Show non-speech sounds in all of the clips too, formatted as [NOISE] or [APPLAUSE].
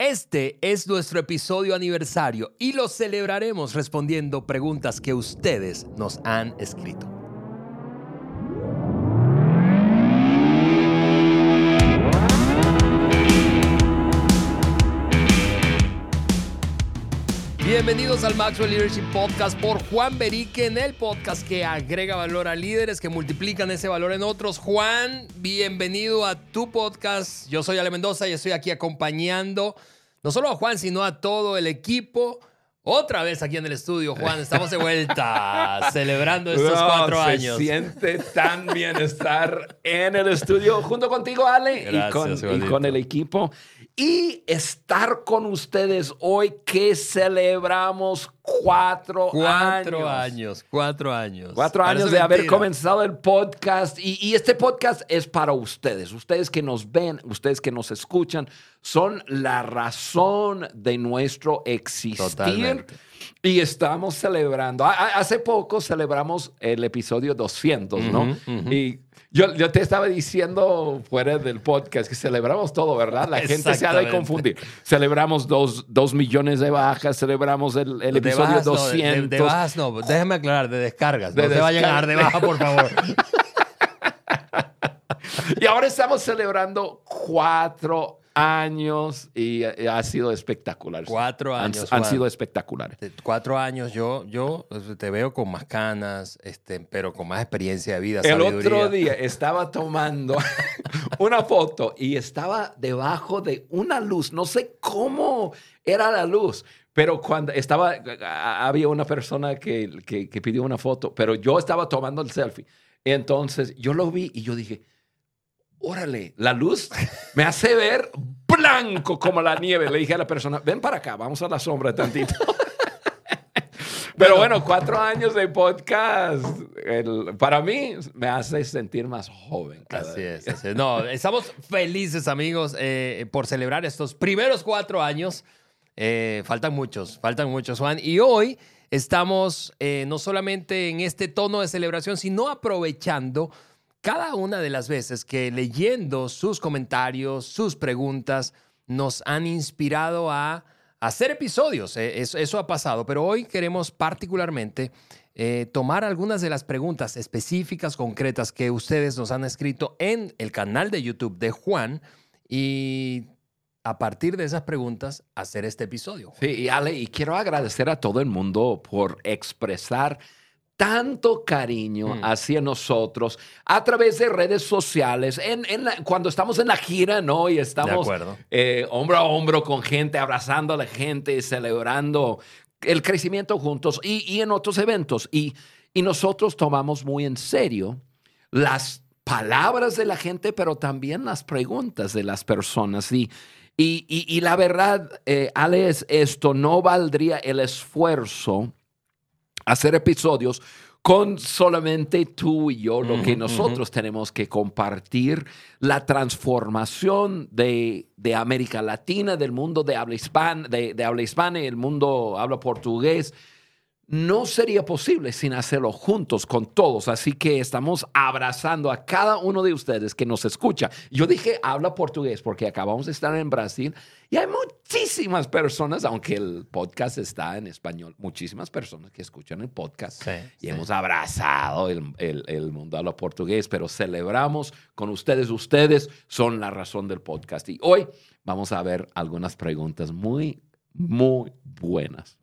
Este es nuestro episodio aniversario y lo celebraremos respondiendo preguntas que ustedes nos han escrito. Bienvenidos al Maxwell Leadership Podcast por Juan Berique, en el podcast que agrega valor a líderes que multiplican ese valor en otros. Juan, bienvenido a tu podcast. Yo soy Ale Mendoza y estoy aquí acompañando no solo a Juan, sino a todo el equipo. Otra vez aquí en el estudio, Juan, estamos de vuelta [LAUGHS] celebrando estos cuatro años. Se siente tan bien estar en el estudio junto contigo, Ale, y, con, y con el equipo y estar con ustedes hoy que celebramos cuatro, cuatro años. Cuatro años. Cuatro años de haber comenzado el podcast. Y, y, este podcast es para ustedes. Ustedes que nos ven, ustedes que nos escuchan, son la razón de nuestro existir. Totalmente. Y estamos celebrando. Hace poco celebramos el episodio 200, ¿no? Y yo, yo, te estaba diciendo fuera del podcast que celebramos todo, ¿verdad? La gente se ha de confundir. Celebramos dos, dos millones de bajas, celebramos el, el episodio 200. No, de, bajas no, déjame aclarar, de descargas. no te vayan a dar de baja, por favor. [LAUGHS] y ahora estamos celebrando cuatro años y eh, ha sido espectacular. Cuatro años. Han, sido espectaculares. Cuatro años. Yo, yo pues, te veo con más canas, este, pero con más experiencia de vida. El otro día estaba tomando [LAUGHS] una foto y estaba debajo de una luz. No sé cómo era la luz. Pero cuando estaba, había una persona que, que, que pidió una foto, pero yo estaba tomando el selfie. Entonces yo lo vi y yo dije, órale, la luz me hace ver blanco como la nieve. Le dije a la persona, ven para acá, vamos a la sombra tantito. [LAUGHS] Pero bueno, cuatro años de podcast, para mí me hace sentir más joven. Así es, No, estamos felices, amigos, eh, por celebrar estos primeros cuatro años. Eh, faltan muchos, faltan muchos, Juan. Y hoy estamos eh, no solamente en este tono de celebración, sino aprovechando cada una de las veces que leyendo sus comentarios, sus preguntas, nos han inspirado a hacer episodios. Eh, eso, ha pasado, pero hoy queremos particularmente eh, tomar algunas de las preguntas específicas, concretas que ustedes nos han escrito en el canal de YouTube de Juan y a partir de esas preguntas hacer este episodio. Sí, y Ale, y quiero agradecer a todo el mundo por expresar tanto cariño mm. hacia nosotros a través de redes sociales, en, cuando estamos en la gira, ¿no? Y estamos eh, hombro a hombro con gente, abrazando a la gente, celebrando el crecimiento juntos y, en otros eventos. Y, y nosotros tomamos muy en serio las palabras de la gente, pero también las preguntas de las personas. Y, y, la verdad, eh, Ale, esto no valdría el esfuerzo hacer episodios con solamente tú y yo, lo que nosotros tenemos que compartir, la transformación de, América Latina, del mundo de habla hispana, de, de habla hispana y el mundo habla portugués no sería posible sin hacerlo juntos con todos. Así que estamos abrazando a cada uno de ustedes que nos escucha. Yo dije habla portugués porque acabamos de estar en Brasil y hay muchísimas personas, aunque el podcast está en español, muchísimas personas que escuchan el podcast y hemos abrazado el, el, mundo a lo portugués, pero celebramos con ustedes. Ustedes son la razón del podcast. Y hoy vamos a ver algunas preguntas muy, muy buenas.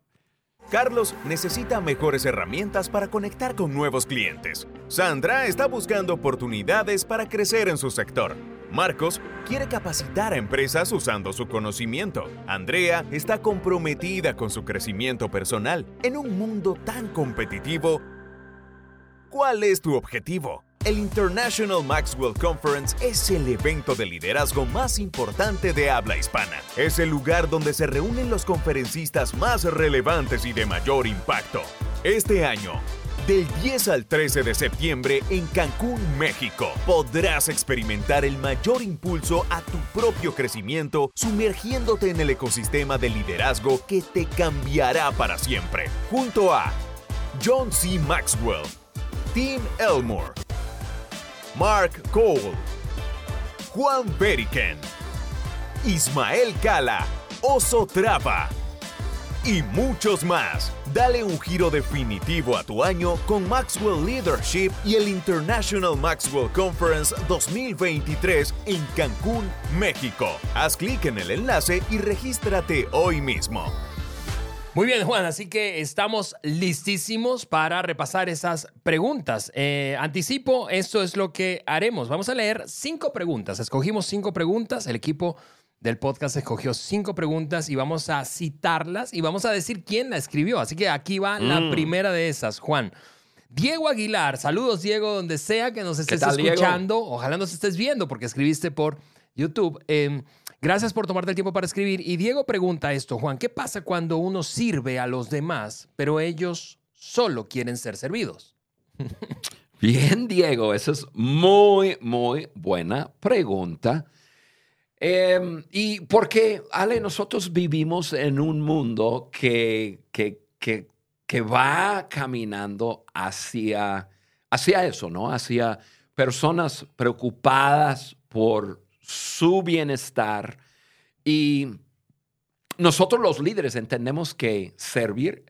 Carlos necesita mejores herramientas para conectar con nuevos clientes. Sandra está buscando oportunidades para crecer en su sector. Marcos quiere capacitar a empresas usando su conocimiento. Andrea está comprometida con su crecimiento personal. En un mundo tan competitivo, ¿cuál es tu objetivo? El International Maxwell Conference es el evento de liderazgo más importante de habla hispana. Es el lugar donde se reúnen los conferencistas más relevantes y de mayor impacto. Este año, del 10 al 13 de septiembre en Cancún, México, podrás experimentar el mayor impulso a tu propio crecimiento sumergiéndote en el ecosistema de liderazgo que te cambiará para siempre. Junto a John C. Maxwell, Tim Elmore, Mark Cole, Juan Beriken, Ismael Cala, Oso Trapa y muchos más. Dale un giro definitivo a tu año con Maxwell Leadership y el International Maxwell Conference 2023 en Cancún, México. Haz clic en el enlace y regístrate hoy mismo. Muy bien, Juan, así que estamos listísimos para repasar esas preguntas. Eh, anticipo, esto es lo que haremos. Vamos a leer cinco preguntas. Escogimos cinco preguntas. El equipo del podcast escogió cinco preguntas y vamos a citarlas y vamos a decir quién la escribió. Así que aquí va la Mm. primera de esas, Juan. Diego Aguilar, saludos Diego, donde sea que nos estés tal, Diego? escuchando. Ojalá nos estés viendo porque escribiste por YouTube. Eh, gracias por tomarte el tiempo para escribir. Y Diego pregunta esto, Juan, ¿qué pasa cuando uno sirve a los demás, pero ellos solo quieren ser servidos? Bien, Diego, esa es muy, muy buena pregunta. Eh, y porque, Ale, nosotros vivimos en un mundo que, que, que, que va caminando hacia, hacia eso, ¿no? Hacia personas preocupadas por su bienestar. Y nosotros los líderes entendemos que servir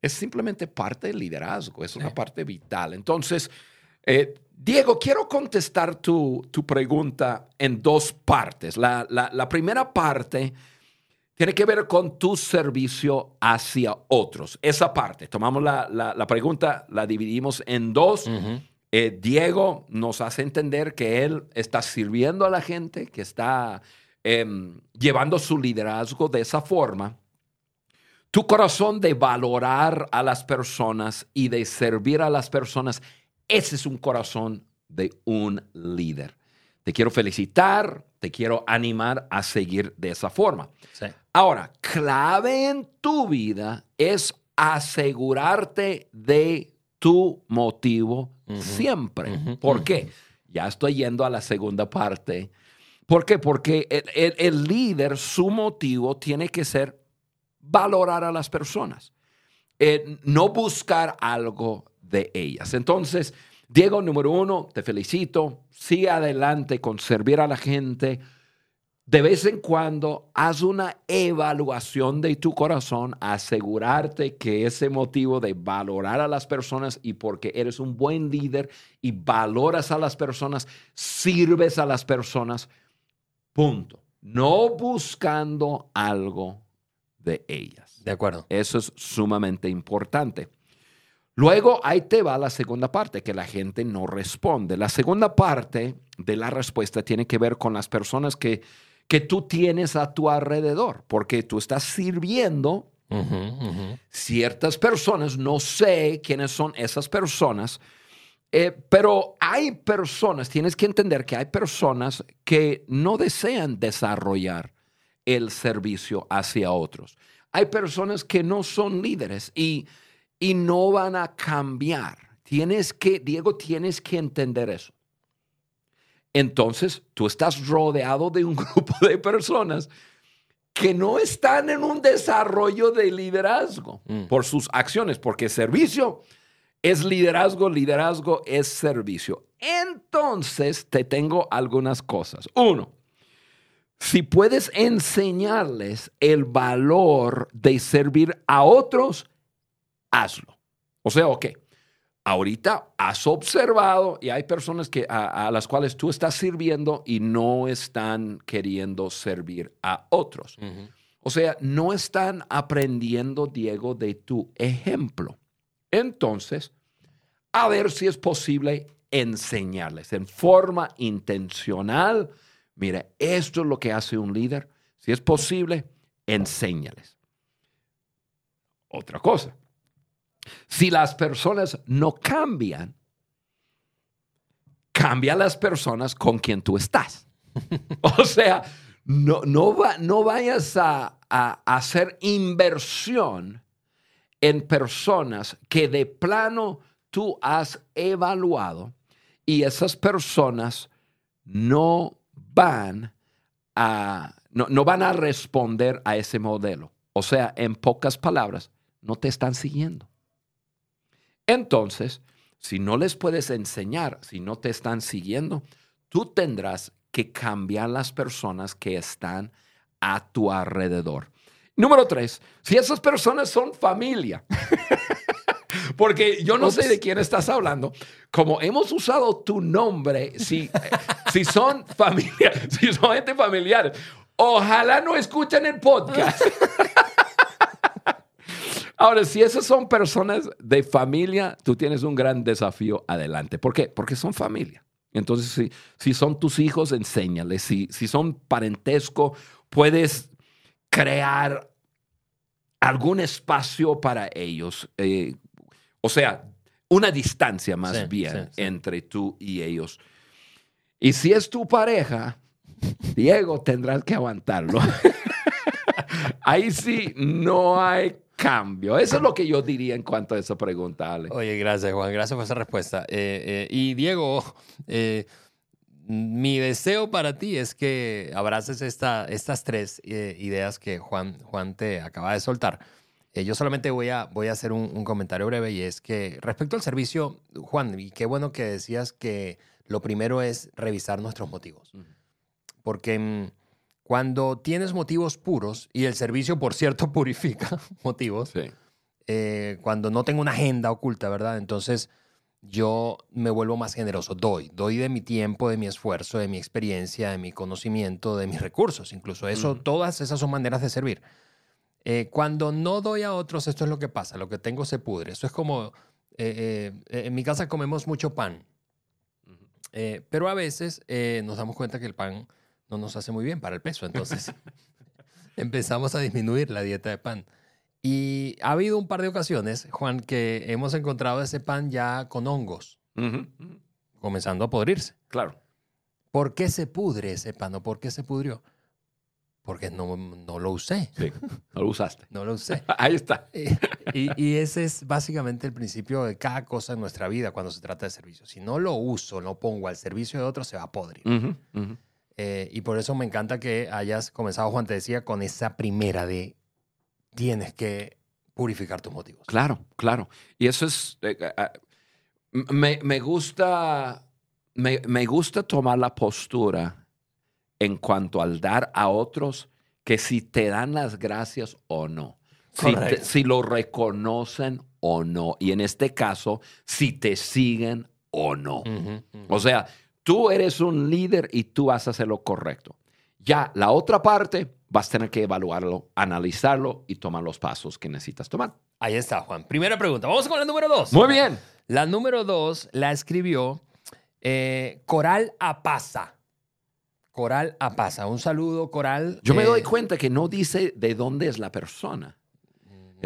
es simplemente parte del liderazgo, es una Sí. parte vital. Entonces, eh, Diego, quiero contestar tu, tu pregunta en dos partes. La, la- la primera parte tiene que ver con tu servicio hacia otros. Esa parte, tomamos la, la- la pregunta, la dividimos en dos. Eh, Diego nos hace entender que él está sirviendo a la gente, que está em, llevando su liderazgo de esa forma. Tu corazón de valorar a las personas y de servir a las personas, ese es un corazón de un líder. Te quiero felicitar, te quiero animar a seguir de esa forma. Sí. Ahora, clave en tu vida es asegurarte de tu motivo siempre. ¿Por qué? Ya estoy yendo a la segunda parte. ¿Por qué? Porque el, el- el líder, su motivo tiene que ser valorar a las personas, eh, no buscar algo de ellas. Entonces, Diego, número uno, te felicito. Sigue adelante con servir a la gente. De vez en cuando, haz una evaluación de tu corazón, asegurarte que ese motivo de valorar a las personas y porque eres un buen líder y valoras a las personas, sirves a las personas, punto. No buscando algo de ellas. De acuerdo. Eso es sumamente importante. Luego ahí te va la segunda parte, que la gente no responde. La segunda parte de la respuesta tiene que ver con las personas que, que tú tienes a tu alrededor, porque tú estás sirviendo ciertas personas, no sé quiénes son esas personas, eh, pero hay personas, tienes que entender que hay personas que no desean desarrollar el servicio hacia otros. Hay personas que no son líderes y, y no van a cambiar. Tienes que, Diego, tienes que entender eso. Entonces, tú estás rodeado de un [LAUGHS] grupo de personas que no están en un desarrollo de liderazgo Mm. por sus acciones, porque servicio es liderazgo, liderazgo es servicio. Entonces, te tengo algunas cosas. Uno, si puedes enseñarles el valor de servir a otros, hazlo. O sea, ok, ahorita has observado y hay personas que, a, a las cuales tú estás sirviendo y no están queriendo servir a otros. O sea, no están aprendiendo, Diego, de tu ejemplo. Entonces, a ver si es posible enseñarles en forma intencional. Mira, esto es lo que hace un líder. Si es posible, enséñales. Otra cosa. Si las personas no cambian, cambia las personas con quien tú estás. [LAUGHS] o sea, no, no, va- no vayas a, a hacer inversión en personas que de plano tú has evaluado y esas personas no van a, no, no van a responder a ese modelo. O sea, en pocas palabras, no te están siguiendo. Entonces, si no les puedes enseñar, si no te están siguiendo, tú tendrás que cambiar las personas que están a tu alrededor. Número tres, si esas personas son familia. [LAUGHS] Porque yo no sé de quién estás hablando. Como hemos usado tu nombre, si, si son familia, [LAUGHS] si son gente familiar, ojalá no escuchen el podcast. [LAUGHS] Ahora, si esas son personas de familia, tú tienes un gran desafío adelante. ¿Por qué? Porque son familia. Entonces, si, si son tus hijos, enséñales. Si, si son parentesco, puedes crear algún espacio para ellos. Eh, o sea, una distancia más bien entre tú y ellos. Y si es tu pareja, Diego, tendrás que aguantarlo. [LAUGHS] Ahí sí no hay cambio. Eso es lo que yo diría en cuanto a esa pregunta, Ale. Oye, gracias, Juan. Gracias por esa respuesta. Eh, eh, y Diego, eh, mi deseo para ti es que abraces esta, estas tres ideas que Juan, Juan te acaba de soltar. yo solamente voy a, voy a hacer un, comentario breve y es que respecto al servicio, Juan, y qué bueno que decías que lo primero es revisar nuestros motivos. Porque mm, cuando tienes motivos puros, y el servicio, por cierto, [LAUGHS] purifica motivos, eh, cuando no tengo una agenda oculta, ¿verdad? Entonces yo me vuelvo más generoso, doy, doy de mi tiempo, de mi esfuerzo, de mi experiencia, de mi conocimiento, de mis recursos, incluso eso, todas esas son maneras de servir. Eh, cuando no doy a otros, esto es lo que pasa, lo que tengo se pudre. Eso es como, eh, en mi casa comemos mucho pan, pero a veces nos damos cuenta que el pan no nos hace muy bien para el peso. Entonces [LAUGHS] empezamos a disminuir la dieta de pan. Y ha habido un par de ocasiones, Juan, que hemos encontrado ese pan ya con hongos, comenzando a podrirse. Claro. ¿Por qué se pudre ese pan o por qué se pudrió? Porque no, no lo usé. Sí, no lo usaste. [LAUGHS] no lo usé. [LAUGHS] Ahí está. Y, y, ese es básicamente el principio de cada cosa en nuestra vida cuando se trata de servicio. Si no lo uso, lo pongo al servicio de otro, se va a podrir. Eh, y por eso me encanta que hayas comenzado, Juan, te decía, con esa primera de tienes que purificar tus motivos. Claro, claro. Y eso es, eh, eh, me, me, gusta, me, me, gusta tomar la postura en cuanto al dar a otros que si te dan las gracias o no. Si, si, lo reconocen o no. Y en este caso, si te siguen o no. O sea, Tú eres un líder y tú vas a hacer lo correcto. Ya la otra parte vas a tener que evaluarlo, analizarlo y tomar los pasos que necesitas tomar. Ahí está, Juan. Primera pregunta. Vamos con la número dos. Muy bien. La número dos la escribió eh, Coral Apasa. Coral Apasa. Un saludo, Coral. Yo me doy eh, cuenta que no dice de dónde es la persona.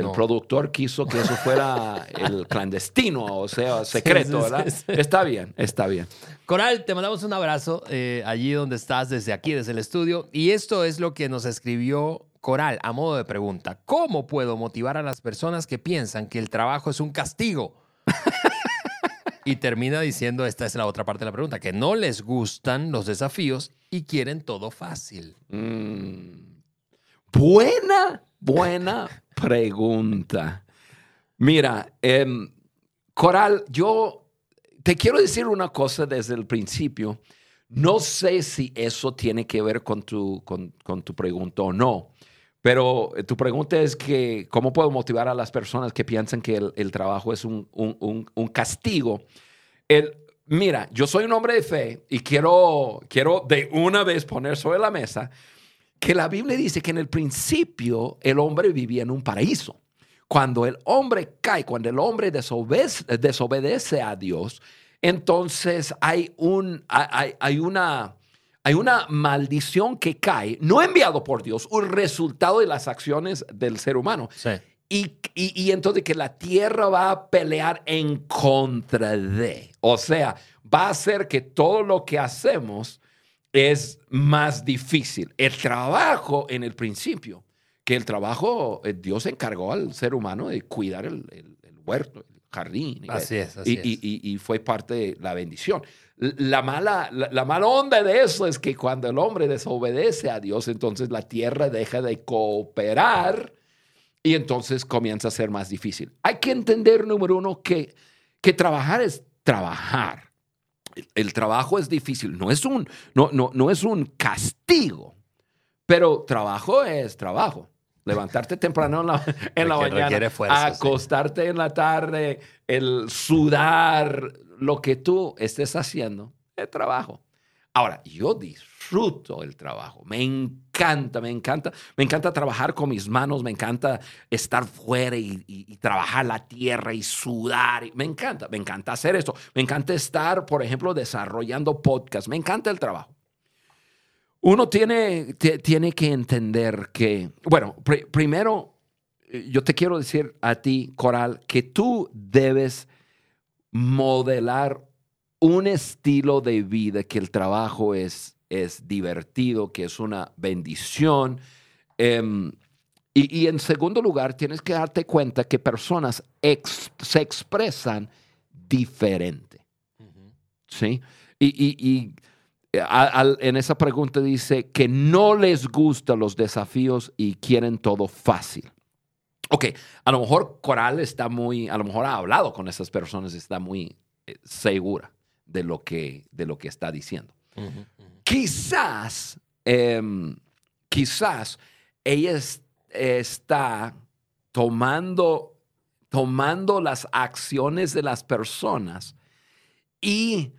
El productor quiso que eso fuera el [LAUGHS] clandestino, o sea, secreto, ¿verdad? Está bien, está bien. Coral, te mandamos un abrazo eh, allí donde estás, desde aquí, desde el estudio. Y esto es lo que nos escribió Coral a modo de pregunta. ¿Cómo puedo motivar a las personas que piensan que el trabajo es un castigo? [LAUGHS] y termina diciendo, esta es la otra parte de la pregunta, que no les gustan los desafíos y quieren todo fácil. Mm. Buena, buena pregunta. Mira, em, Coral, yo te quiero decir una cosa desde el principio. No sé si eso tiene que ver con tu, con, tu pregunta o no, pero tu pregunta es que cómo puedo motivar a las personas que piensan que el, trabajo es un, un, castigo. El, mira, yo soy un hombre de fe y quiero, quiero de una vez poner sobre la mesa que la Biblia dice que en el principio el hombre vivía en un paraíso. Cuando el hombre cae, cuando el hombre desobedece, a Dios, entonces hay, un, hay, una, hay una maldición que cae, no enviado por Dios, un resultado de las acciones del ser humano. Y, y, entonces que la tierra va a pelear en contra de. O sea, va a hacer que todo lo que hacemos es más difícil. El trabajo en el principio, que el trabajo, eh, Dios encargó al ser humano de cuidar el, huerto, el jardín. Así es, así y, y, fue parte de la bendición. La mala, la, mala onda de eso es que cuando el hombre desobedece a Dios, entonces la tierra deja de cooperar y entonces comienza a ser más difícil. Hay que entender, número uno, que, que trabajar es trabajar el trabajo es difícil, no es un, no, no, no es un castigo, Pero trabajo es trabajo. Levantarte temprano en la, en [LAUGHS] la mañana, sí. acostarte en la tarde, el sudar, lo que tú estés haciendo, es trabajo. Ahora, yo disfruto el trabajo, me encanta, me encanta, me encanta trabajar con mis manos, me encanta estar fuera y, trabajar la tierra y sudar, me encanta, me encanta hacer esto, me encanta estar, por ejemplo, desarrollando podcasts, me encanta el trabajo. Uno tiene, tiene que entender que, bueno, pri- primero, eh, yo te quiero decir a ti, Coral, que tú debes modelar un estilo de vida que el trabajo es, es divertido, que es una bendición. Em, y, y en segundo lugar, tienes que darte cuenta que personas ex- se expresan diferente. ¿sí? Y, y- y, a- al- en esa pregunta dice que no les gustan los desafíos y quieren todo fácil. Ok, a lo mejor Coral está muy, a lo mejor ha hablado con esas personas, está muy eh, segura de lo que, de lo que está diciendo. Quizás, em, quizás ella es- está tomando, tomando las acciones de las personas y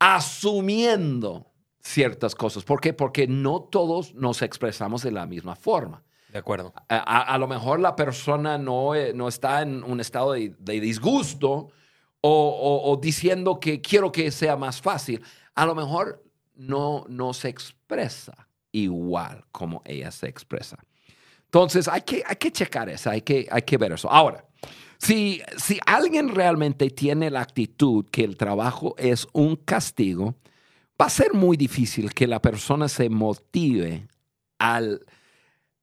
asumiendo ciertas cosas. ¿Por qué? Porque no todos nos expresamos de la misma forma. De acuerdo. A, a- a lo mejor la persona no, eh, no está en un estado de, de disgusto o, o- o diciendo que quiero que sea más fácil. A lo mejor no, no se expresa igual como ella se expresa. Entonces hay que, hay que checar eso, hay que, hay que ver eso. Ahora, si, si alguien realmente tiene la actitud que el trabajo es un castigo, va a ser muy difícil que la persona se motive al,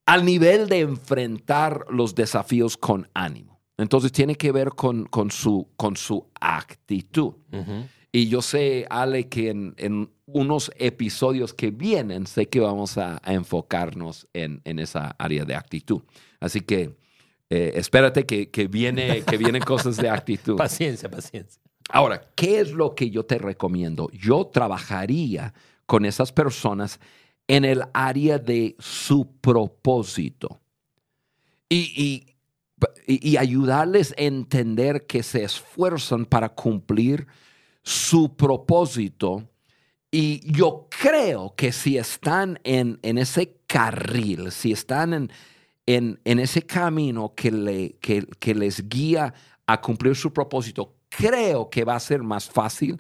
al nivel de enfrentar los desafíos con ánimo. Entonces tiene que ver con, con su, con su actitud. Y yo sé, Ale, que en, en unos episodios que vienen, sé que vamos a, a enfocarnos en, en esa área de actitud. Así que eh, espérate que, que, viene, que vienen cosas de actitud. [LAUGHS] Paciencia, paciencia. Ahora, ¿qué es lo que yo te recomiendo? Yo trabajaría con esas personas en el área de su propósito y, y- y- y ayudarles a entender que se esfuerzan para cumplir su propósito. Y yo creo que si están en, en ese carril, si están en, en, en ese camino que, le, que, que les guía a cumplir su propósito, creo que va a ser más fácil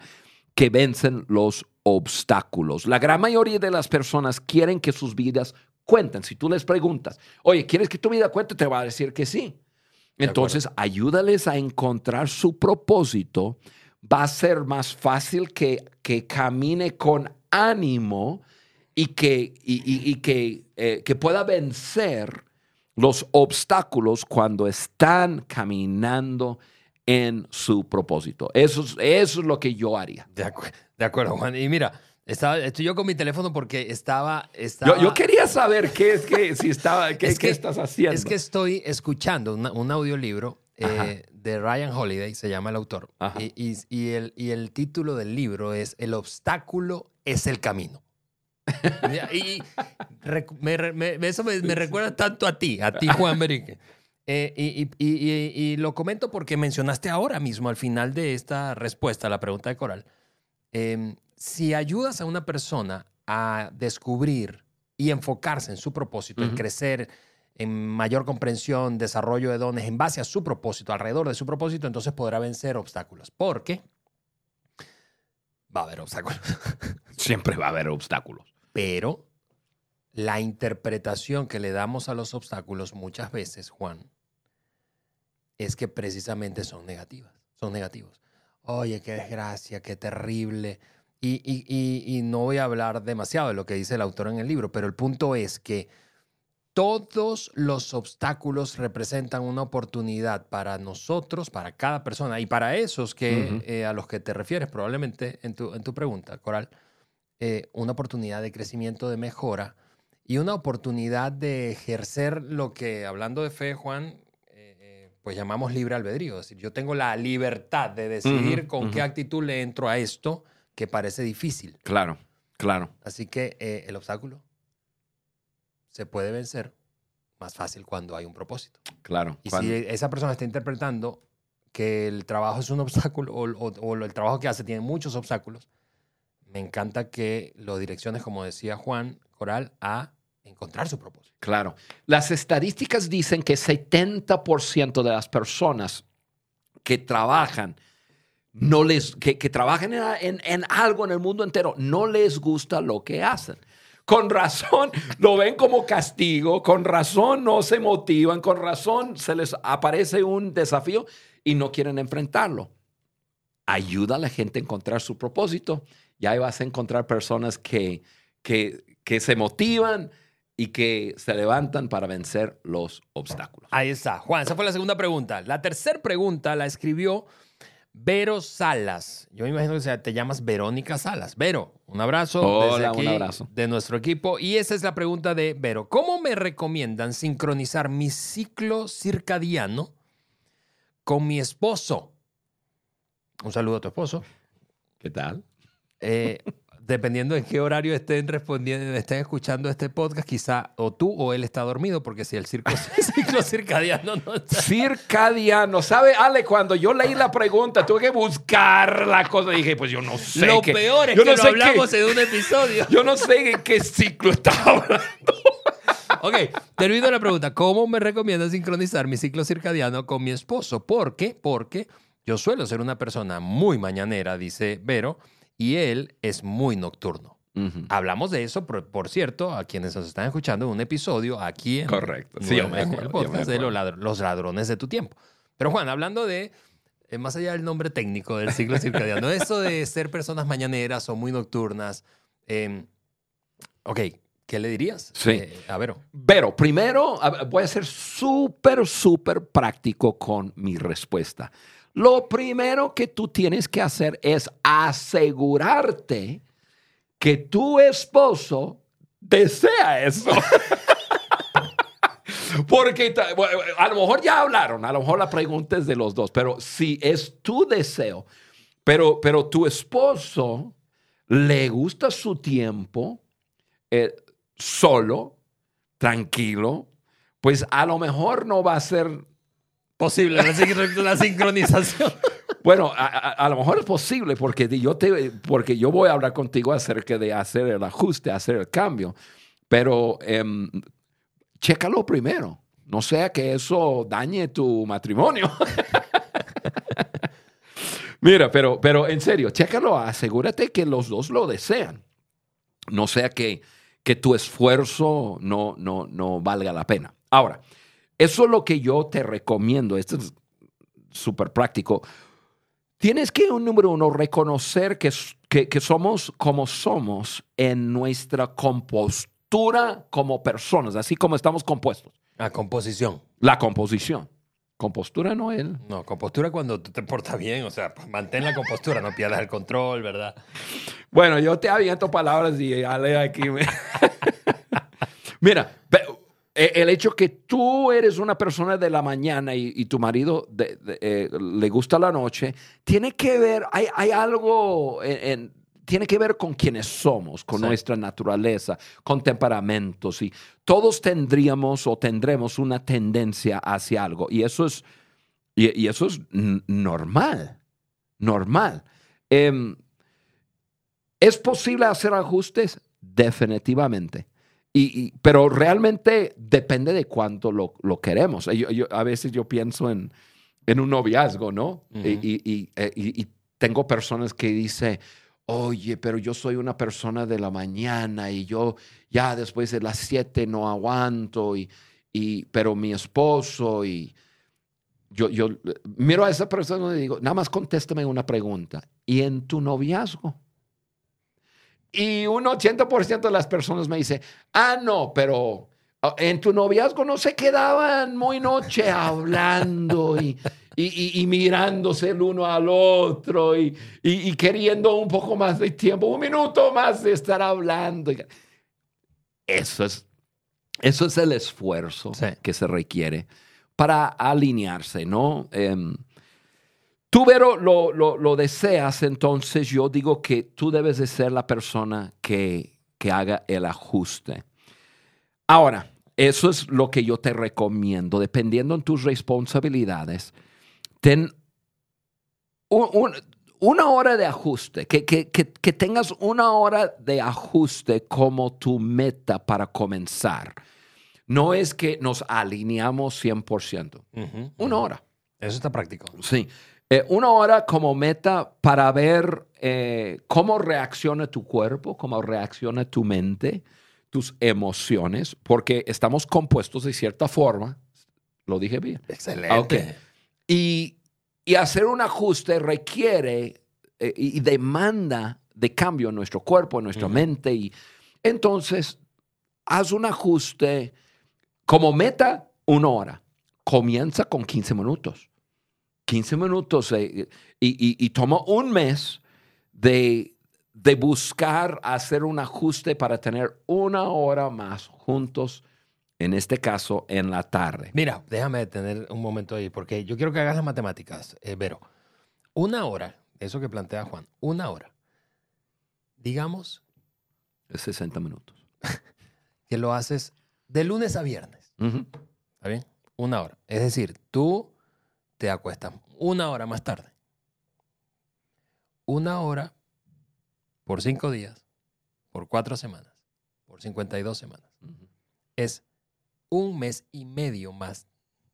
que vencen los obstáculos. La gran mayoría de las personas quieren que sus vidas cuenten. Si tú les preguntas, oye, ¿quieres que tu vida cuente? Te va a decir que sí. Entonces, ayúdales a encontrar su propósito. Va a ser más fácil que, que camine con ánimo y que, y, y- y que, eh, que pueda vencer los obstáculos cuando están caminando en su propósito. Eso es, eso es lo que yo haría. De, acu- de acuerdo, Juan. Y mira, estaba, estoy yo con mi teléfono porque estaba... estaba Yo, yo quería saber qué es que, si estaba, qué, Es qué que- estás haciendo. Es que estoy escuchando una- un audiolibro. Eh, de Ryan Holiday, se llama el autor. Y, y- y el, y el título del libro es El obstáculo es el camino. [LAUGHS] y me eso me, me recuerda tanto a ti, a ti, Juan Berique. [LAUGHS] Eh, y, y- y- y- y lo comento porque mencionaste ahora mismo, al final de esta respuesta a la pregunta de Coral, eh, si ayudas a una persona a descubrir y enfocarse en su propósito, en Ujú. crecer, en mayor comprensión, desarrollo de dones en base a su propósito, alrededor de su propósito, entonces podrá vencer obstáculos. Porque va a haber obstáculos. [LAUGHS] Siempre va a haber obstáculos. Pero la interpretación que le damos a los obstáculos muchas veces, Juan, es que precisamente son negativas. Son negativos. Oye, qué desgracia, qué terrible. Y, y- y- y no voy a hablar demasiado de lo que dice el autor en el libro, pero el punto es que todos los obstáculos representan una oportunidad para nosotros, para cada persona y para esos que, eh, a los que te refieres probablemente en tu, en tu pregunta, Coral, eh, una oportunidad de crecimiento, de mejora y una oportunidad de ejercer lo que, hablando de fe, Juan, eh, pues llamamos libre albedrío. Es decir, yo tengo la libertad de decidir con qué actitud le entro a esto que parece difícil. Claro, claro. Así que el obstáculo se puede vencer más fácil cuando hay un propósito. Claro. Y cuando- si esa persona está interpretando que el trabajo es un [LAUGHS] obstáculo o, o- o el trabajo que hace tiene muchos obstáculos, me encanta que lo direcciones, como decía Juan Coral, a encontrar su propósito. Claro. Las estadísticas dicen que 70% de las personas que trabajan, no les, que, que trabajan en, en- en algo en el mundo entero, no les gusta lo que hacen. Con razón lo ven como castigo, con razón no se motivan, con razón se les aparece un desafío y no quieren enfrentarlo. Ayuda a la gente a encontrar su propósito y ahí vas a encontrar personas que, que, que se motivan y que se levantan para vencer los obstáculos. Ahí está. Juan, esa fue la segunda pregunta. La tercera pregunta la escribió Vero Salas. Yo me imagino que sea- te llamas Verónica Salas. Vero, un abrazo. Hola, desde un aquí, abrazo. De nuestro equipo. Y esa es la pregunta de Vero. ¿Cómo me recomiendan sincronizar mi ciclo circadiano con mi esposo? Un saludo a tu esposo. ¿Qué tal? Eh, dependiendo de qué horario estén respondiendo, estén escuchando este podcast, quizá o tú o él está dormido, porque si el circo- [LAUGHS] ciclo circadiano no está. Circadiano. ¿Sabe, Ale? Cuando yo leí la pregunta, tuve que buscar la cosa. Dije, pues yo no sé. Lo qué- peor es yo que no lo sé hablamos qué- en un episodio. [LAUGHS] Yo no sé en qué ciclo estaba hablando. Ok, termino la pregunta. ¿Cómo me recomiendas sincronizar mi ciclo circadiano con mi esposo? ¿Por qué? Porque yo suelo ser una persona muy mañanera, dice Vero, y él es muy nocturno. Ujú. Hablamos de eso, por, por cierto, a quienes nos están escuchando un episodio aquí en, Correcto. Sí, en yo me el acuerdo, yo me podcast de los, ladr- los ladrones de tu tiempo. Pero Juan, hablando de, eh, más allá del nombre técnico del ciclo circadiano, [LAUGHS] eso de ser personas mañaneras o muy nocturnas, eh, ok, ¿qué le dirías? Sí. Eh, a Vero. Pero primero voy a ser súper, súper práctico con mi respuesta. Lo primero que tú tienes que hacer es asegurarte que tu esposo desea eso. [LAUGHS] Porque a lo mejor ya hablaron, a lo mejor la pregunta es de los dos, pero si es tu deseo, pero, pero tu esposo le gusta su tiempo eh, solo, tranquilo, pues a lo mejor no va a ser, Posible la, sincro- la sincronización. [LAUGHS] bueno, a, a- lo mejor es posible porque yo, te, porque yo voy a hablar contigo acerca de hacer el ajuste, hacer el cambio, pero em, chécalo primero, no sea que eso dañe tu matrimonio. [LAUGHS] Mira, pero, pero en serio, chécalo, asegúrate que los dos lo desean. No sea que, que tu esfuerzo no, no, no valga la pena. Ahora, eso es lo que yo te recomiendo. Esto es súper práctico. Tienes que, un número uno, reconocer que, que, que somos como somos en nuestra compostura como personas, así como estamos compuestos. La composición. La composición. Compostura no es. No, compostura cuando tú te portas bien, o sea, mantén la compostura, no pierdas el control, ¿verdad? Bueno, yo te aviento palabras y Ale aquí me... [LAUGHS] Mira, el hecho que tú eres una persona de la mañana y, y tu marido de- de- eh, le gusta la noche, tiene que ver, hay, hay algo, en- en- tiene que ver con quienes somos, con Sí. nuestra naturaleza, con temperamentos y todos tendríamos o tendremos una tendencia hacia algo y eso es, y, y eso es normal, normal. Em, ¿Es posible hacer ajustes? Definitivamente. Y, y- pero realmente depende de cuánto lo, lo queremos. Yo- yo- a veces yo pienso en, en un noviazgo, ¿no? Ujú. y, y- y- eh, y- tengo personas que dicen, oye, pero yo soy una persona de la mañana y yo ya después de las siete no aguanto, y, y, pero mi esposo y yo, yo miro a esa persona y digo, nada más contéstame una pregunta. ¿Y en tu noviazgo? Y un 80% de las personas me dice, ah, no, pero ah, en tu noviazgo no se quedaban muy noche hablando y, y- y- y mirándose el uno al otro y, queriendo un poco más de tiempo, un minuto más de estar hablando. Eso es, eso es el esfuerzo Sí. que se requiere para alinearse, ¿no? Em, tú, Vero, lo, lo- lo deseas, entonces yo digo que tú debes de ser la persona que, que haga el ajuste. Ahora, eso es lo que yo te recomiendo. Dependiendo en tus responsabilidades, ten un- un- una hora de ajuste, que, que- que- que tengas una hora de ajuste como tu meta para comenzar. No es que nos alineamos 100%. Ujú, Una hora. Eso está práctico. Sí. Eh, una hora como meta para ver eh, cómo reacciona tu cuerpo, cómo reacciona tu mente, tus emociones, porque estamos compuestos de cierta forma. Lo dije bien. Excelente. Ok. Y, y hacer un ajuste requiere eh, y demanda de cambio en nuestro cuerpo, en nuestra mente. Y entonces, haz un ajuste como meta, una hora. Comienza con 15 minutos. 15 minutos eh, y, y- y toma un mes de, de buscar hacer un ajuste para tener una hora más juntos, en este caso en la tarde. Mira, déjame detener un momento ahí, porque yo quiero que hagas las matemáticas, eh, Vero. Una hora, eso que plantea Juan, una hora. Digamos Es 60 minutos. [LAUGHS] que lo haces de lunes a viernes. Ujú. ¿Está bien? Una hora. Es decir, tú te acuestas una hora más tarde. Una hora por cinco días, por cuatro semanas, por 52 semanas. Ujú. Es un mes y medio más,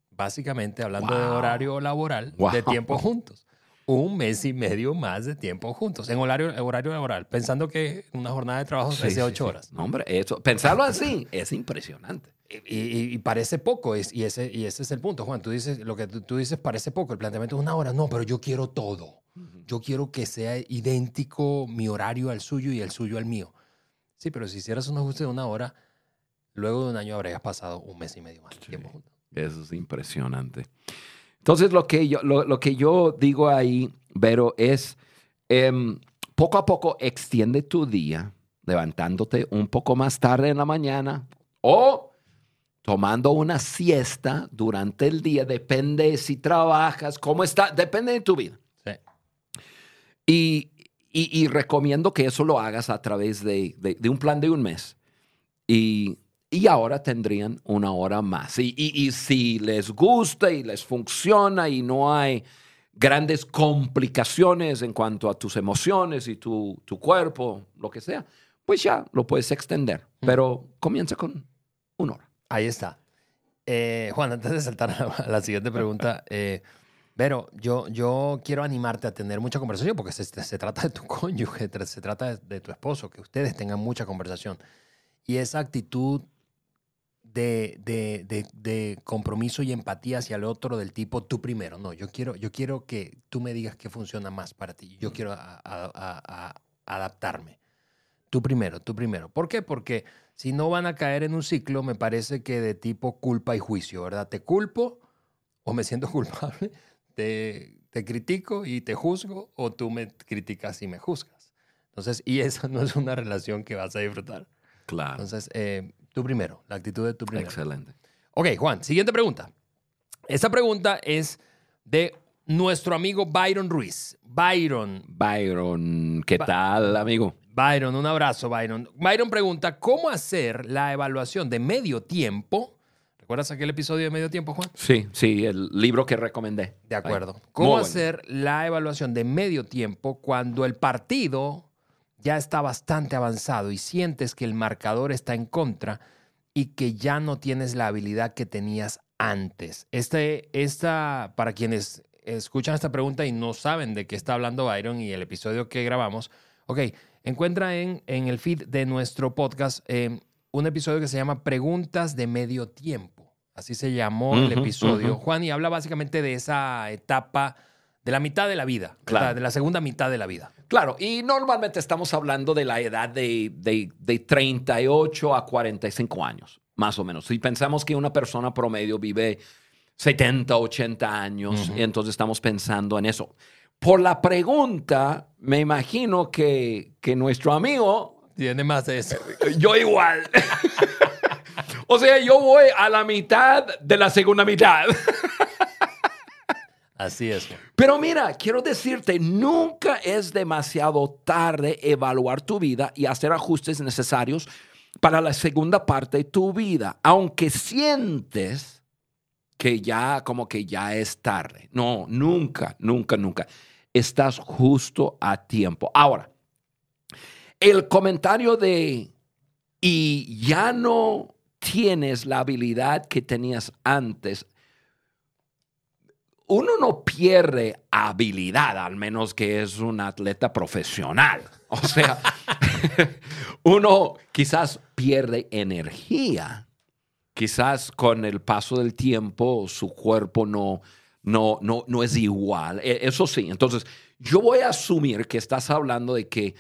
básicamente hablando de horario laboral, Wow. de tiempo juntos. Un mes y medio más de tiempo juntos, en horario, horario laboral, pensando que una jornada de trabajo Sí, es de ocho sí. horas. No, hombre, eso, pensarlo así es impresionante. Y, y- y parece poco, es, y, ese, y ese es el punto, Juan. Tú dices, lo que tú, tú dices parece poco, el planteamiento es una hora. No, pero yo quiero todo. Yo quiero que sea idéntico mi horario al suyo y el suyo al mío. Sí, pero si hicieras un ajuste de una hora, luego de un año habrías pasado un mes y medio más de tiempo juntos. Eso es impresionante. Entonces, lo que yo, lo, lo que yo digo ahí, Vero, es em, poco a poco extiende tu día levantándote un poco más tarde en la mañana o tomando una siesta durante el día. Depende si trabajas, cómo está, depende de tu vida. Sí. Y, y- y recomiendo que eso lo hagas a través de, de- de un plan de un mes. Y, y ahora tendrían una hora más. Y, y- y si les gusta y les funciona y no hay grandes complicaciones en cuanto a tus emociones y tu, tu cuerpo, lo que sea, pues ya lo puedes extender. Pero comienza con una hora. Ahí está. Eh, Juan, antes de saltar a la siguiente pregunta, [LAUGHS] eh, Vero, yo, yo quiero animarte a tener mucha conversación porque se, se trata de tu cónyuge, se trata de, de tu esposo, que ustedes tengan mucha conversación. Y esa actitud de, de- de- de compromiso y empatía hacia el otro del tipo tú primero. No, yo quiero, yo quiero que tú me digas qué funciona más para ti. Yo quiero a- a- a- a- adaptarme. Tú primero, tú primero. ¿Por qué? Porque si no van a caer en un ciclo, me parece que de tipo culpa y juicio, ¿verdad? Te culpo o me siento [LAUGHS] culpable, te, te critico y te juzgo o tú me criticas y me juzgas. Entonces, y esa no es una relación que vas a disfrutar. Claro. Entonces, eh, tú primero, la actitud de tú primero. Excelente. Ok, Juan, siguiente pregunta. Esta pregunta es de nuestro amigo Byron Ruiz. Byron, Byron, ¿qué Ba- tal, amigo? Byron, un abrazo, Byron. Byron pregunta, ¿cómo hacer la evaluación de medio tiempo? ¿Recuerdas aquel episodio de medio tiempo, Juan? Sí, sí, el libro que recomendé. De acuerdo. ¿Cómo hacer la evaluación de medio tiempo cuando el partido ya está bastante avanzado y sientes que el marcador está en contra y que ya no tienes la habilidad que tenías antes? Este, esta, para quienes escuchan esta pregunta y no saben de qué está hablando Byron y el episodio que grabamos, ok, encuentra en, en el feed de nuestro podcast eh, un episodio que se llama Preguntas de medio tiempo. Así se llamó el episodio. Juan, y habla básicamente de esa etapa, de la mitad de la vida. Claro. de la segunda mitad de la vida. Claro, y normalmente estamos hablando de la edad de, de, de 38 a 45 años, más o menos. Si pensamos que una persona promedio vive 70, 80 años, y entonces estamos pensando en eso. Por la pregunta, me imagino que, que nuestro amigo, Tiene más de eso. yo igual. [LAUGHS] o sea, yo voy a la mitad de la segunda mitad. [LAUGHS] Así es. Pero mira, quiero decirte, nunca es demasiado tarde evaluar tu vida y hacer ajustes necesarios para la segunda parte de tu vida, aunque sientes que ya como que ya es tarde. No, nunca, nunca, nunca. Estás justo a tiempo. Ahora, el comentario de y ya no tienes la habilidad que tenías antes, uno no pierde habilidad, al menos que es un atleta profesional. O sea, [LAUGHS] uno quizás pierde energía. Quizás con el paso del tiempo su cuerpo no, no, no, no es igual. E, eso sí, entonces yo voy a asumir que estás hablando de que,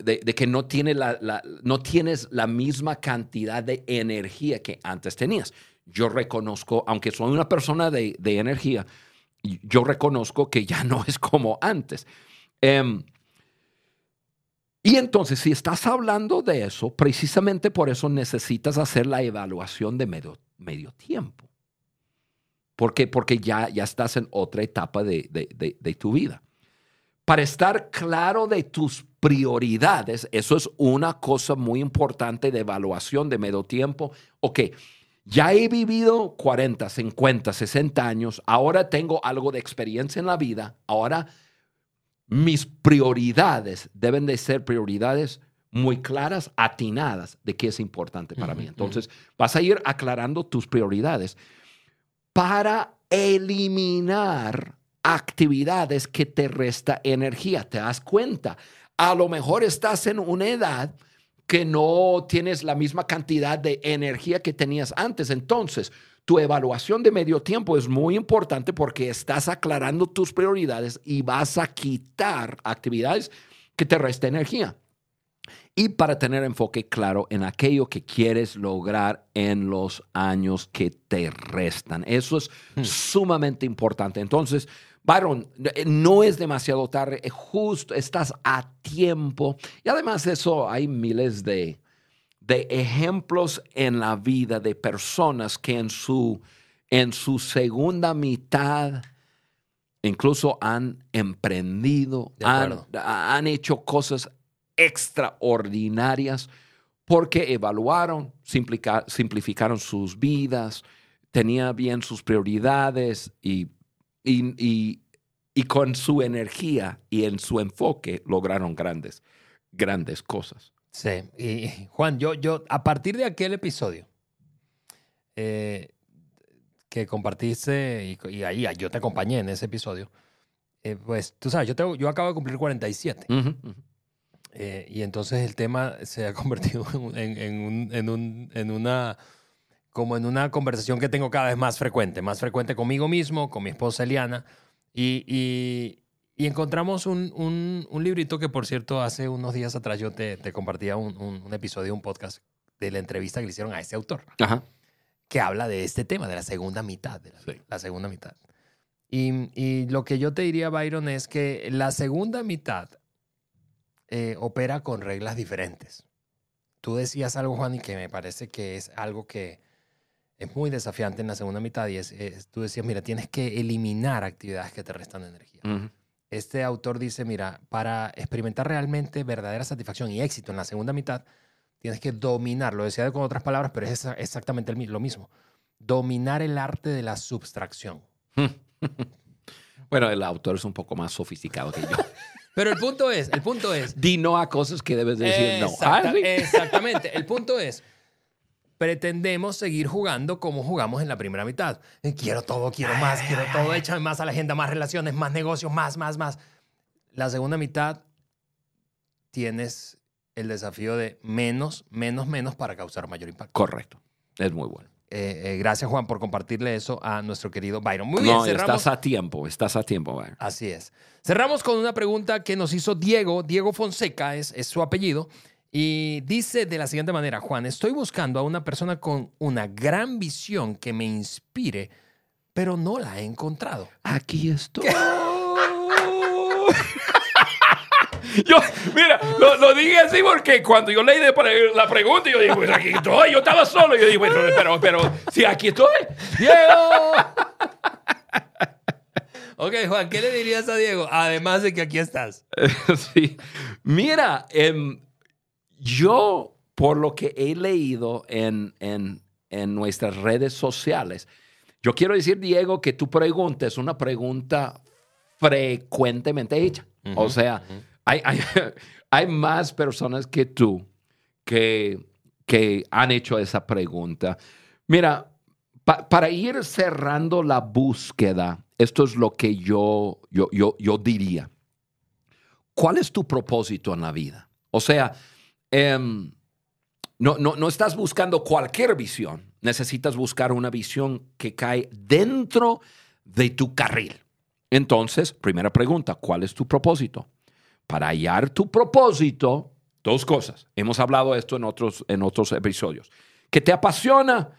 de, que no, tiene la, no tienes la misma cantidad de energía que antes tenías. Yo reconozco, aunque soy una persona de, de energía, yo reconozco que ya [LAUGHS] no es como antes. Em, y entonces, si estás hablando de eso, precisamente por eso necesitas hacer la evaluación de medio, tiempo. ¿Por qué? Porque ya, ya estás en otra etapa de, de, de, tu vida. Para estar claro de tus prioridades, eso es una cosa muy importante de evaluación de medio tiempo. Ok, ya he vivido 40, 50, 60 años, ahora tengo algo de experiencia en la vida, ahora mis prioridades deben de ser prioridades muy claras, atinadas de qué es importante para mí. Entonces, vas a ir aclarando tus prioridades para eliminar actividades que te resta energía. ¿Te das cuenta? A lo mejor estás en una edad que no tienes la misma cantidad de energía que tenías antes. Entonces, tu evaluación de medio tiempo es muy importante porque estás aclarando tus prioridades y vas a quitar actividades que te resten energía. Y para tener enfoque claro en aquello que quieres lograr en los años que te restan. Eso es hmm. sumamente importante. Entonces, Byron, eh, no es demasiado tarde, justo estás a tiempo. Y además de eso, hay miles de, de ejemplos en la vida de personas que en su, en su segunda mitad incluso han emprendido, han, han, hecho cosas extraordinarias porque evaluaron, simplificaron sus vidas, tenían bien sus prioridades y y, con su energía y en su enfoque lograron grandes, grandes cosas. Sí, y Juan, yo, yo a partir de aquel episodio eh, que compartiste y, ahí yo te acompañé en ese episodio, eh, pues tú sabes, yo, tengo, yo acabo de cumplir 47. Eh, y entonces el tema se ha [LAUGHS] convertido en, en una como en una conversación que tengo cada vez más frecuente, más frecuente conmigo mismo, con mi esposa Eliana, y, y, encontramos un, un, librito que, por cierto, hace unos días atrás yo te, te compartía un, un, episodio, un podcast de la entrevista que le hicieron a este autor, que habla de este tema, de la segunda mitad, de la, segunda mitad. Y, y, lo que yo te diría, Byron, es que la segunda mitad eh, opera con reglas diferentes. Tú decías algo, Juan, y que me parece que es algo que es muy desafiante en la segunda mitad y es, tú decías, mira, tienes que eliminar actividades que te restan energía. Este autor dice, mira, para experimentar realmente verdadera satisfacción y éxito en la segunda mitad, tienes que dominar, lo decía con otras palabras, pero es exactamente lo mismo, dominar el arte de la subtracción. [LAUGHS] bueno, el autor es un poco más sofisticado que yo. [LAUGHS] Pero el punto es, el punto es... Di no a cosas que debes decir no. Ah, exactamente. El punto es, pretendemos seguir jugando como jugamos en la primera mitad. Eh, quiero todo, quiero más, quiero todo, échame más a la agenda, más relaciones, más negocios, más, más, más. La segunda mitad tienes el desafío de menos, menos, menos para causar mayor impacto. Correcto. Es muy bueno. Eh, eh, gracias, Juan, por compartirle eso a nuestro querido Byron. Muy bien, estás a tiempo, estás a tiempo, Byron. Así es. Cerramos con una pregunta que nos hizo Diego, Diego Fonseca es, es su apellido. Y dice de la siguiente manera, Juan, estoy buscando a una persona con una gran visión que me inspire, pero no la he encontrado. Aquí estoy. [LAUGHS] yo, mira, lo, dije así porque cuando yo leí la pregunta, yo dije, pues aquí estoy, yo estaba solo. Yo dije, pero, pero, sí, aquí estoy. Diego. [LAUGHS] ok, Juan, ¿qué le dirías a Diego? Además de que aquí estás. [LAUGHS] sí. Mira, eh, yo por lo que he leído en, en, en nuestras redes sociales, yo quiero decir, Diego, que tu pregunta es una pregunta frecuentemente hecha. o sea, hay, hay, [LAUGHS] hay, más personas que tú que, que han hecho esa pregunta. Mira, para ir cerrando la búsqueda, esto es lo que yo, yo, yo, yo diría. ¿Cuál es tu propósito en la vida? O sea, em, no, no, no estás buscando cualquier visión, necesitas buscar una visión que cae dentro de tu carril. Entonces, primera pregunta, ¿cuál es tu propósito? Para hallar tu propósito, dos cosas. Hemos hablado de esto en otros, en otros episodios. Que te apasiona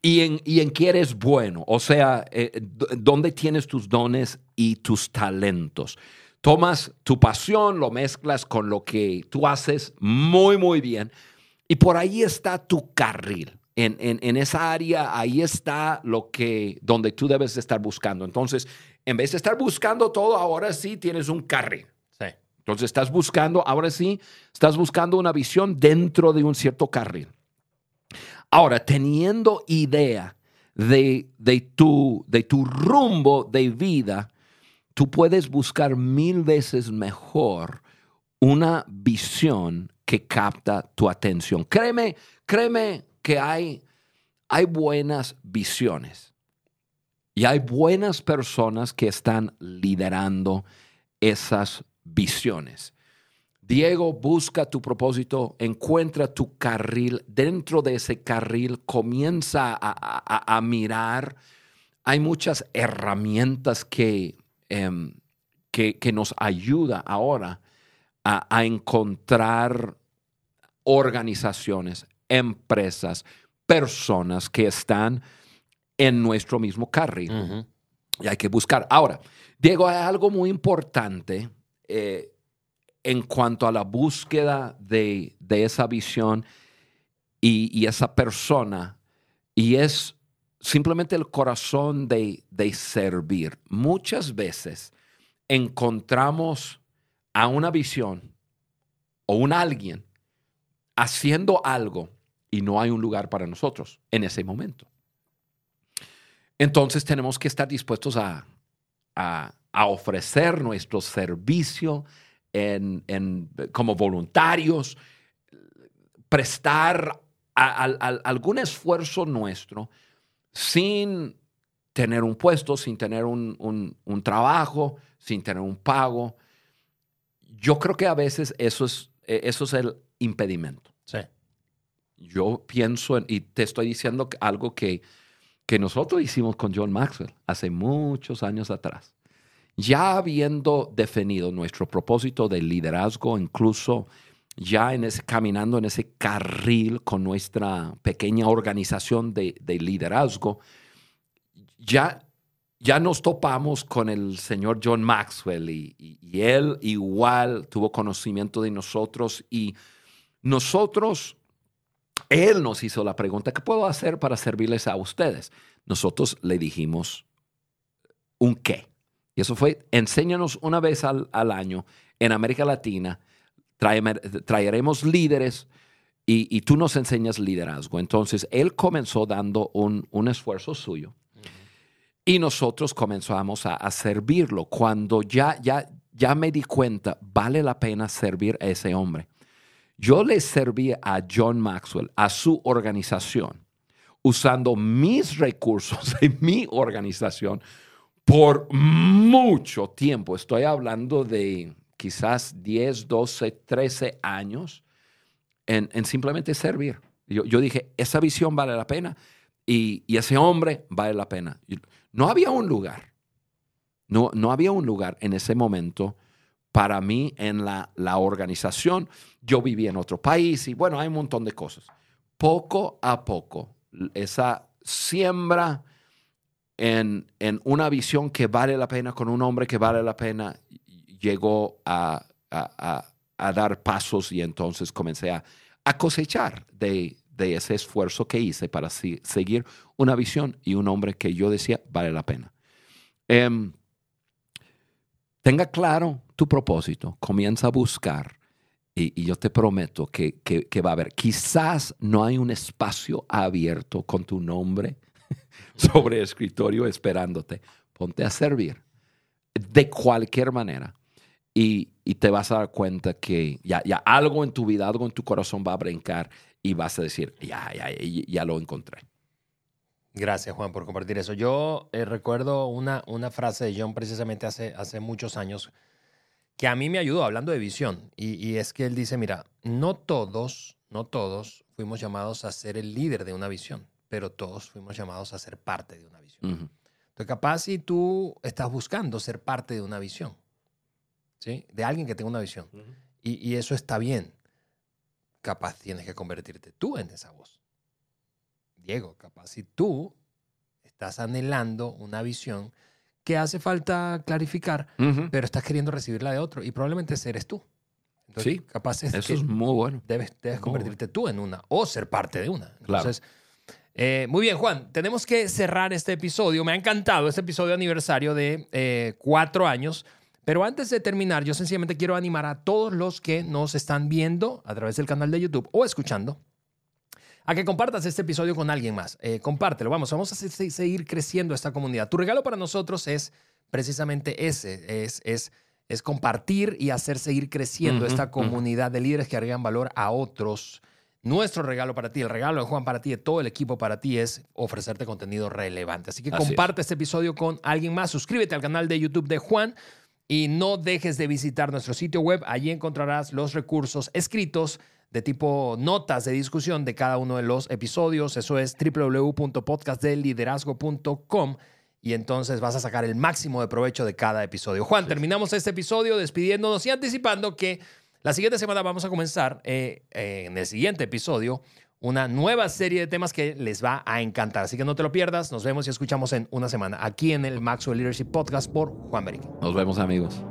y en, y en que eres bueno. O sea, eh, dónde tienes tus dones y tus talentos. Tomas tu pasión, lo mezclas con lo que tú haces muy, muy bien. Y por ahí está tu carril en, esa área, ahí está lo que, donde tú debes estar buscando. Entonces, en vez de estar buscando todo, ahora sí tienes un carril. Sí. Entonces, estás buscando, ahora sí, estás buscando una visión dentro de un cierto carril. Ahora, teniendo idea de, de, tu, de tu rumbo de vida, tú puedes buscar mil veces mejor una visión que capta tu atención. Créeme, créeme que hay, hay buenas visiones y hay buenas personas que están liderando esas visiones. Diego, busca tu propósito, encuentra tu carril. Dentro de ese carril comienza a, mirar. Hay muchas herramientas que, em, que, que, nos ayuda ahora a encontrar organizaciones, empresas, personas que están en nuestro mismo carril. Y hay que buscar. Ahora, Diego, hay algo muy importante eh, en cuanto a la búsqueda de, esa visión y, esa persona, y es simplemente el corazón de, de servir. Muchas veces encontramos a una visión o un alguien haciendo algo y no hay un lugar para nosotros en ese momento. Entonces tenemos que estar dispuestos a, ofrecer nuestro servicio en, como voluntarios, prestar algún esfuerzo nuestro sin tener un puesto, sin tener un, un, trabajo, sin tener un pago. Yo creo que a veces eso es, eso es el impedimento. Sí yo pienso, y te estoy diciendo algo que, que nosotros hicimos con John Maxwell hace muchos años atrás. Ya habiendo definido nuestro propósito de liderazgo, incluso ya en ese, caminando en ese carril con nuestra pequeña organización de, liderazgo, ya, ya nos topamos con el señor John Maxwell y, él igual tuvo conocimiento de nosotros y nosotros él nos hizo la pregunta, ¿qué puedo hacer para servirles a ustedes? Nosotros le dijimos un qué. Y eso fue, enséñanos una vez al, año en América Latina, traeremos líderes y, tú nos enseñas liderazgo. Entonces, él comenzó dando un, esfuerzo suyo y nosotros comenzamos a, servirlo. Cuando ya, ya, ya me di cuenta, vale la pena servir a ese hombre. Yo le serví a John Maxwell, a su organización, usando mis recursos [LAUGHS] de mi organización por mucho tiempo. Estoy hablando de quizás 10, 12, 13 años en, simplemente servir. Yo, dije, esa visión vale la pena y, ese hombre vale la pena. No había un lugar, no, no había un lugar en ese momento para mí en la, la organización. Yo viví en otro país y bueno, hay un montón de cosas. Poco a poco, esa siembra en, en, una visión que vale la pena, con un hombre que vale la pena, llegó a, a, a, dar pasos y entonces comencé a, cosechar de, de, ese esfuerzo que hice para seguir una visión y un hombre que yo decía vale la pena. Em, tenga claro tu propósito, comienza a buscar Y, yo te prometo que, que, va a haber, quizás no hay un espacio abierto con tu nombre [LAUGHS] sobre escritorio esperándote. Ponte a servir de cualquier manera. Y, y, te vas a dar cuenta que ya, ya algo en tu vida, algo en tu corazón va a brincar y vas a decir, ya, ya, ya lo encontré. Gracias, Juan, por compartir eso. Yo eh, recuerdo una, una frase de John precisamente hace, hace muchos años que a mí me ayudó hablando de visión. Y, es que él dice, mira, no todos, no todos fuimos llamados a ser el líder de una visión, pero todos fuimos llamados a ser parte de una visión. Entonces, capaz si tú estás buscando ser parte de una visión, ¿sí? De alguien que tenga una visión. y, y eso está bien. Capaz tienes que convertirte tú en esa voz. Diego, capaz si tú estás anhelando una visión que hace falta clarificar, pero estás queriendo recibirla de otro y probablemente eres tú. sí, capaz es eso es muy bueno. Debes, convertirte tú en una o ser parte de una. Entonces, eh, muy bien, Juan, tenemos que cerrar este episodio. Me ha encantado este episodio aniversario de eh, cuatro años. Pero antes de terminar, yo sencillamente quiero animar a todos los que nos están viendo a través del canal de YouTube o escuchando a que compartas este episodio con alguien más. Eh, compártelo, vamos, vamos a seguir creciendo esta comunidad. Tu regalo para nosotros es precisamente ese, es, es, es compartir y hacer seguir creciendo esta comunidad de líderes que agregan valor a otros. Nuestro regalo para ti, el regalo de Juan para ti, de todo el equipo para ti es ofrecerte contenido relevante. Así que comparte este episodio con alguien más, suscríbete al canal de YouTube de Juan y no dejes de visitar nuestro sitio web. Allí encontrarás los recursos escritos de tipo notas de discusión de cada uno de los episodios. Eso es www.podcastdelliderazgo.com y entonces vas a sacar el máximo de provecho de cada episodio. Juan, terminamos este episodio despidiéndonos y anticipando que la siguiente semana vamos a comenzar eh, eh, en el siguiente episodio una nueva serie de temas que les va a encantar. Así que no te lo pierdas. Nos vemos y escuchamos en una semana aquí en el Maxwell Leadership Podcast por Juan Beric. Nos vemos amigos.